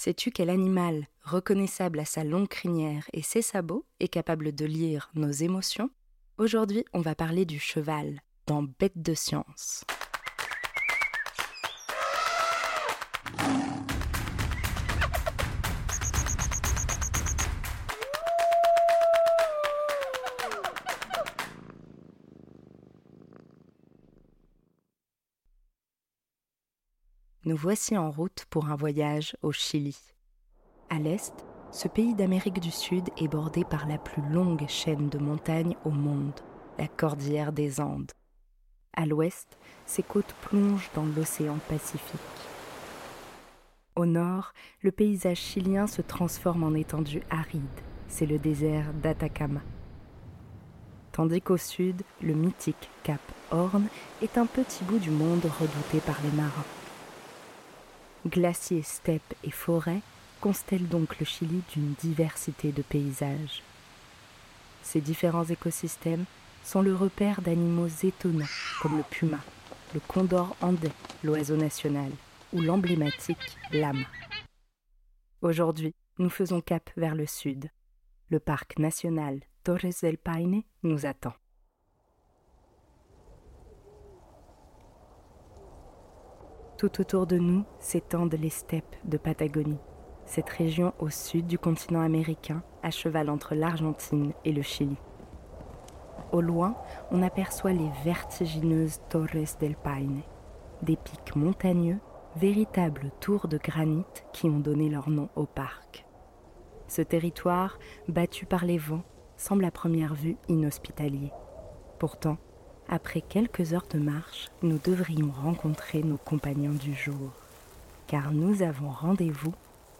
Sais-tu quel animal, reconnaissable à sa longue crinière et ses sabots, est capable de lire nos émotions? Aujourd'hui, on va parler du cheval dans Bête de science. Nous voici en route pour un voyage au Chili. À l'est, ce pays d'Amérique du Sud est bordé par la plus longue chaîne de montagnes au monde, la cordillère des Andes. À l'ouest, ses côtes plongent dans l'océan Pacifique. Au nord, le paysage chilien se transforme en étendue aride, c'est le désert d'Atacama. Tandis qu'au sud, le mythique Cap Horn est un petit bout du monde redouté par les marins. Glaciers, steppes et forêts constellent donc le Chili d'une diversité de paysages. Ces différents écosystèmes sont le repère d'animaux étonnants comme le puma, le condor andais, l'oiseau national, ou l'emblématique lame. Aujourd'hui, nous faisons cap vers le sud. Le parc national Torres del Paine nous attend. Tout autour de nous s'étendent les steppes de Patagonie, cette région au sud du continent américain, à cheval entre l'Argentine et le Chili. Au loin, on aperçoit les vertigineuses Torres del Paine, des pics montagneux, véritables tours de granit qui ont donné leur nom au parc. Ce territoire, battu par les vents, semble à première vue inhospitalier. Pourtant, après quelques heures de marche, nous devrions rencontrer nos compagnons du jour, car nous avons rendez-vous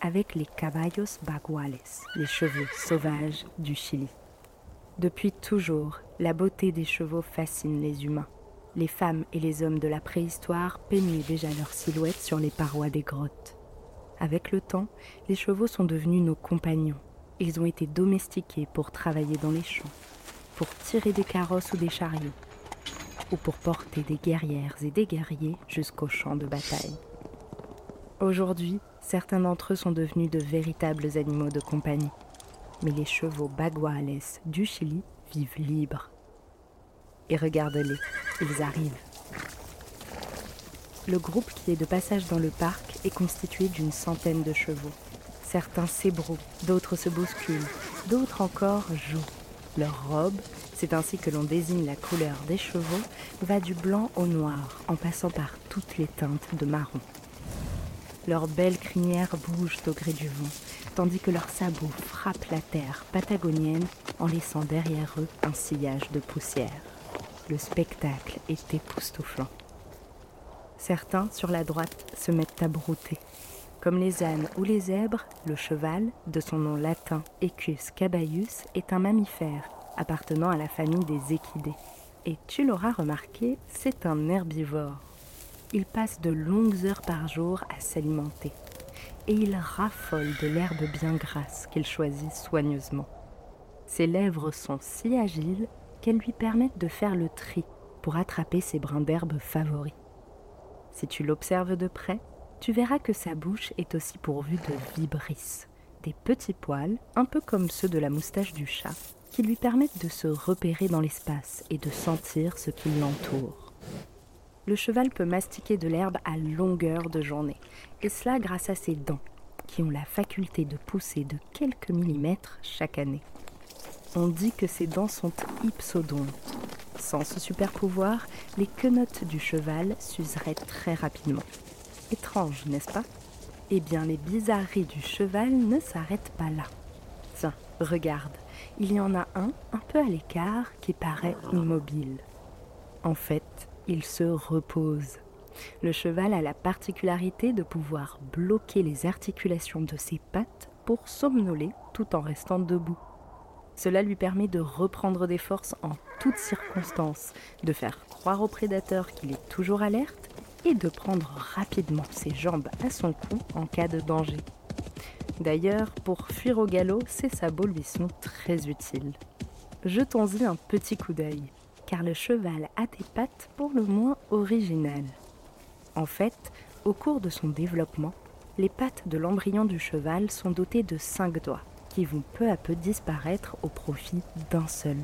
avec les caballos baguales, les chevaux sauvages du Chili. Depuis toujours, la beauté des chevaux fascine les humains. Les femmes et les hommes de la préhistoire peignaient déjà leur silhouette sur les parois des grottes. Avec le temps, les chevaux sont devenus nos compagnons. Ils ont été domestiqués pour travailler dans les champs, pour tirer des carrosses ou des chariots, ou pour porter des guerrières et des guerriers jusqu'au champ de bataille. Aujourd'hui, certains d'entre eux sont devenus de véritables animaux de compagnie, mais les chevaux baguales du Chili vivent libres. Et regarde-les, ils arrivent. Le groupe qui est de passage dans le parc est constitué d'une centaine de chevaux. Certains s'ébrouent, d'autres se bousculent, d'autres encore jouent. Leur robe, c'est ainsi que l'on désigne la couleur des chevaux, va du blanc au noir en passant par toutes les teintes de marron. Leurs belles crinières bougent au gré du vent, tandis que leurs sabots frappent la terre patagonienne en laissant derrière eux un sillage de poussière. Le spectacle est époustouflant. Certains, sur la droite, se mettent à brouter. Comme les ânes ou les zèbres, le cheval, de son nom latin Equus caballus, est un mammifère appartenant à la famille des équidés. Et tu l'auras remarqué, c'est un herbivore. Il passe de longues heures par jour à s'alimenter. Et il raffole de l'herbe bien grasse qu'il choisit soigneusement. Ses lèvres sont si agiles qu'elles lui permettent de faire le tri pour attraper ses brins d'herbe favoris. Si tu l'observes de près, tu verras que sa bouche est aussi pourvue de vibrisses, des petits poils, un peu comme ceux de la moustache du chat, qui lui permettent de se repérer dans l'espace et de sentir ce qui l'entoure. Le cheval peut mastiquer de l'herbe à longueur de journée, et cela grâce à ses dents, qui ont la faculté de pousser de quelques millimètres chaque année. On dit que ses dents sont hypsodontes. Sans ce super pouvoir, les quenottes du cheval s'useraient très rapidement. Étrange, n'est-ce pas? Eh bien, les bizarreries du cheval ne s'arrêtent pas là. Tiens, regarde, il y en a un, un peu à l'écart, qui paraît immobile. En fait, il se repose. Le cheval a la particularité de pouvoir bloquer les articulations de ses pattes pour somnoler tout en restant debout. Cela lui permet de reprendre des forces en toutes circonstances, de faire croire au prédateur qu'il est toujours alerte et de prendre rapidement ses jambes à son cou en cas de danger. D'ailleurs, pour fuir au galop, ses sabots lui sont très utiles. Jetons-y un petit coup d'œil, car le cheval a des pattes pour le moins originales. En fait, au cours de son développement, les pattes de l'embryon du cheval sont dotées de cinq doigts, qui vont peu à peu disparaître au profit d'un seul.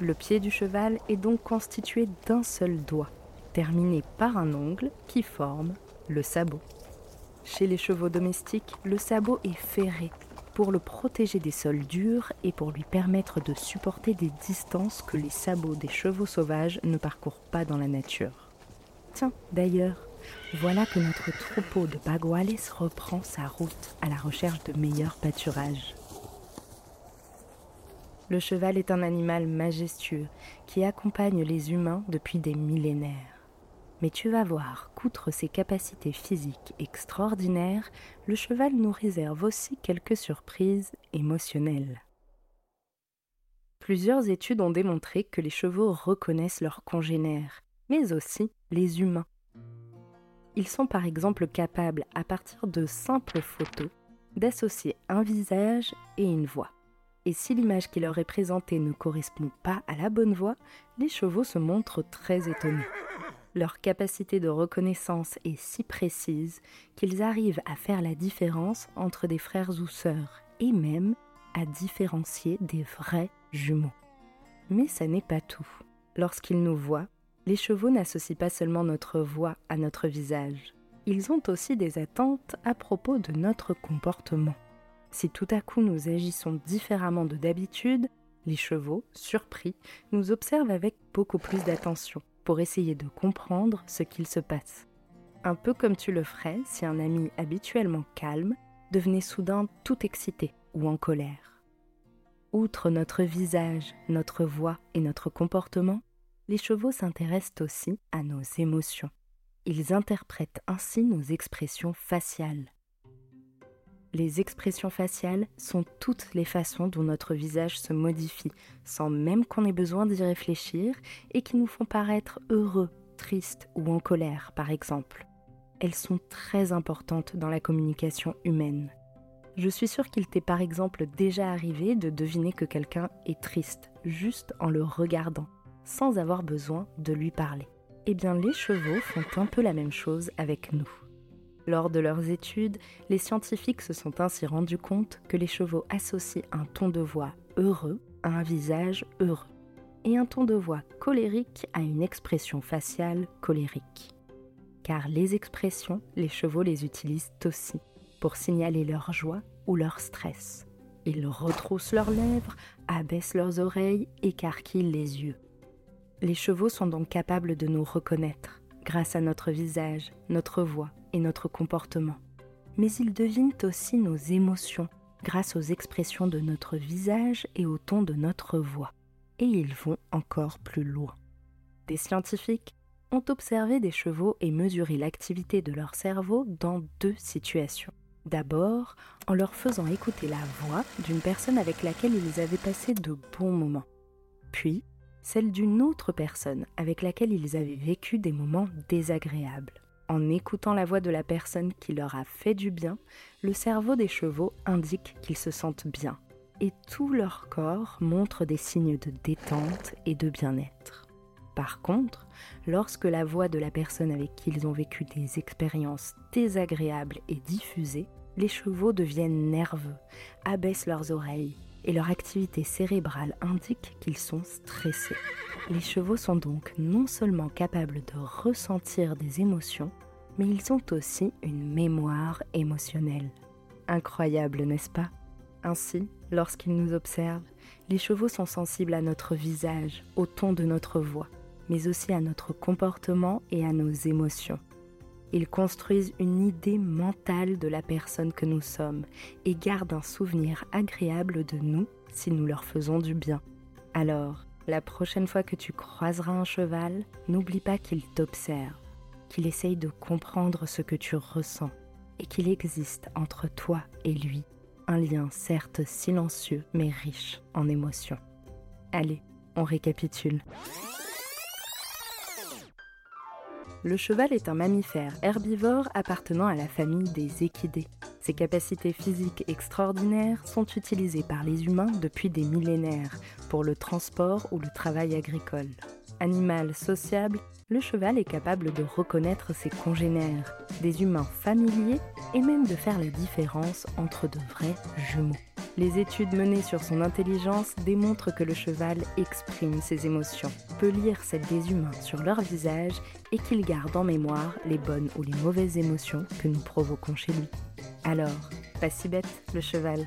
Le pied du cheval est donc constitué d'un seul doigt, terminé par un ongle qui forme le sabot. Chez les chevaux domestiques, le sabot est ferré pour le protéger des sols durs et pour lui permettre de supporter des distances que les sabots des chevaux sauvages ne parcourent pas dans la nature. Tiens, d'ailleurs, voilà que notre troupeau de baguales reprend sa route à la recherche de meilleurs pâturages. Le cheval est un animal majestueux qui accompagne les humains depuis des millénaires. Mais tu vas voir qu'outre ses capacités physiques extraordinaires, le cheval nous réserve aussi quelques surprises émotionnelles. Plusieurs études ont démontré que les chevaux reconnaissent leurs congénères, mais aussi les humains. Ils sont par exemple capables, à partir de simples photos, d'associer un visage et une voix. Et si l'image qui leur est présentée ne correspond pas à la bonne voix, les chevaux se montrent très étonnés. Leur capacité de reconnaissance est si précise qu'ils arrivent à faire la différence entre des frères ou sœurs et même à différencier des vrais jumeaux. Mais ça n'est pas tout. Lorsqu'ils nous voient, les chevaux n'associent pas seulement notre voix à notre visage. Ils ont aussi des attentes à propos de notre comportement. Si tout à coup nous agissons différemment de d'habitude, les chevaux, surpris, nous observent avec beaucoup plus d'attention pour essayer de comprendre ce qu'il se passe. Un peu comme tu le ferais si un ami habituellement calme devenait soudain tout excité ou en colère. Outre notre visage, notre voix et notre comportement, les chevaux s'intéressent aussi à nos émotions. Ils interprètent ainsi nos expressions faciales. Les expressions faciales sont toutes les façons dont notre visage se modifie, sans même qu'on ait besoin d'y réfléchir, et qui nous font paraître heureux, tristes ou en colère, par exemple. Elles sont très importantes dans la communication humaine. Je suis sûre qu'il t'est par exemple déjà arrivé de deviner que quelqu'un est triste, juste en le regardant, sans avoir besoin de lui parler. Eh bien, les chevaux font un peu la même chose avec nous. Lors de leurs études, les scientifiques se sont ainsi rendus compte que les chevaux associent un ton de voix heureux à un visage heureux et un ton de voix colérique à une expression faciale colérique. Car les expressions, les chevaux les utilisent aussi pour signaler leur joie ou leur stress. Ils retroussent leurs lèvres, abaissent leurs oreilles, écarquillent les yeux. Les chevaux sont donc capables de nous reconnaître grâce à notre visage, notre voix et notre comportement. Mais ils devinent aussi nos émotions grâce aux expressions de notre visage et au ton de notre voix. Et ils vont encore plus loin. Des scientifiques ont observé des chevaux et mesuré l'activité de leur cerveau dans deux situations. D'abord, en leur faisant écouter la voix d'une personne avec laquelle ils avaient passé de bons moments. Puis, celle d'une autre personne avec laquelle ils avaient vécu des moments désagréables. En écoutant la voix de la personne qui leur a fait du bien, le cerveau des chevaux indique qu'ils se sentent bien, et tout leur corps montre des signes de détente et de bien-être. Par contre, lorsque la voix de la personne avec qui ils ont vécu des expériences désagréables est diffusée, les chevaux deviennent nerveux, abaissent leurs oreilles et leur activité cérébrale indique qu'ils sont stressés. Les chevaux sont donc non seulement capables de ressentir des émotions, mais ils ont aussi une mémoire émotionnelle. Incroyable, n'est-ce pas? Ainsi, lorsqu'ils nous observent, les chevaux sont sensibles à notre visage, au ton de notre voix, mais aussi à notre comportement et à nos émotions. Ils construisent une idée mentale de la personne que nous sommes et gardent un souvenir agréable de nous si nous leur faisons du bien. Alors, la prochaine fois que tu croiseras un cheval, n'oublie pas qu'il t'observe, qu'il essaye de comprendre ce que tu ressens et qu'il existe entre toi et lui un lien certes silencieux mais riche en émotions. Allez, on récapitule. Le cheval est un mammifère herbivore appartenant à la famille des équidés. Ses capacités physiques extraordinaires sont utilisées par les humains depuis des millénaires pour le transport ou le travail agricole. Animal sociable, le cheval est capable de reconnaître ses congénères, des humains familiers et même de faire la différence entre de vrais jumeaux. Les études menées sur son intelligence démontrent que le cheval exprime ses émotions, peut lire celles des humains sur leur visage et qu'il garde en mémoire les bonnes ou les mauvaises émotions que nous provoquons chez lui. Alors, pas si bête le cheval.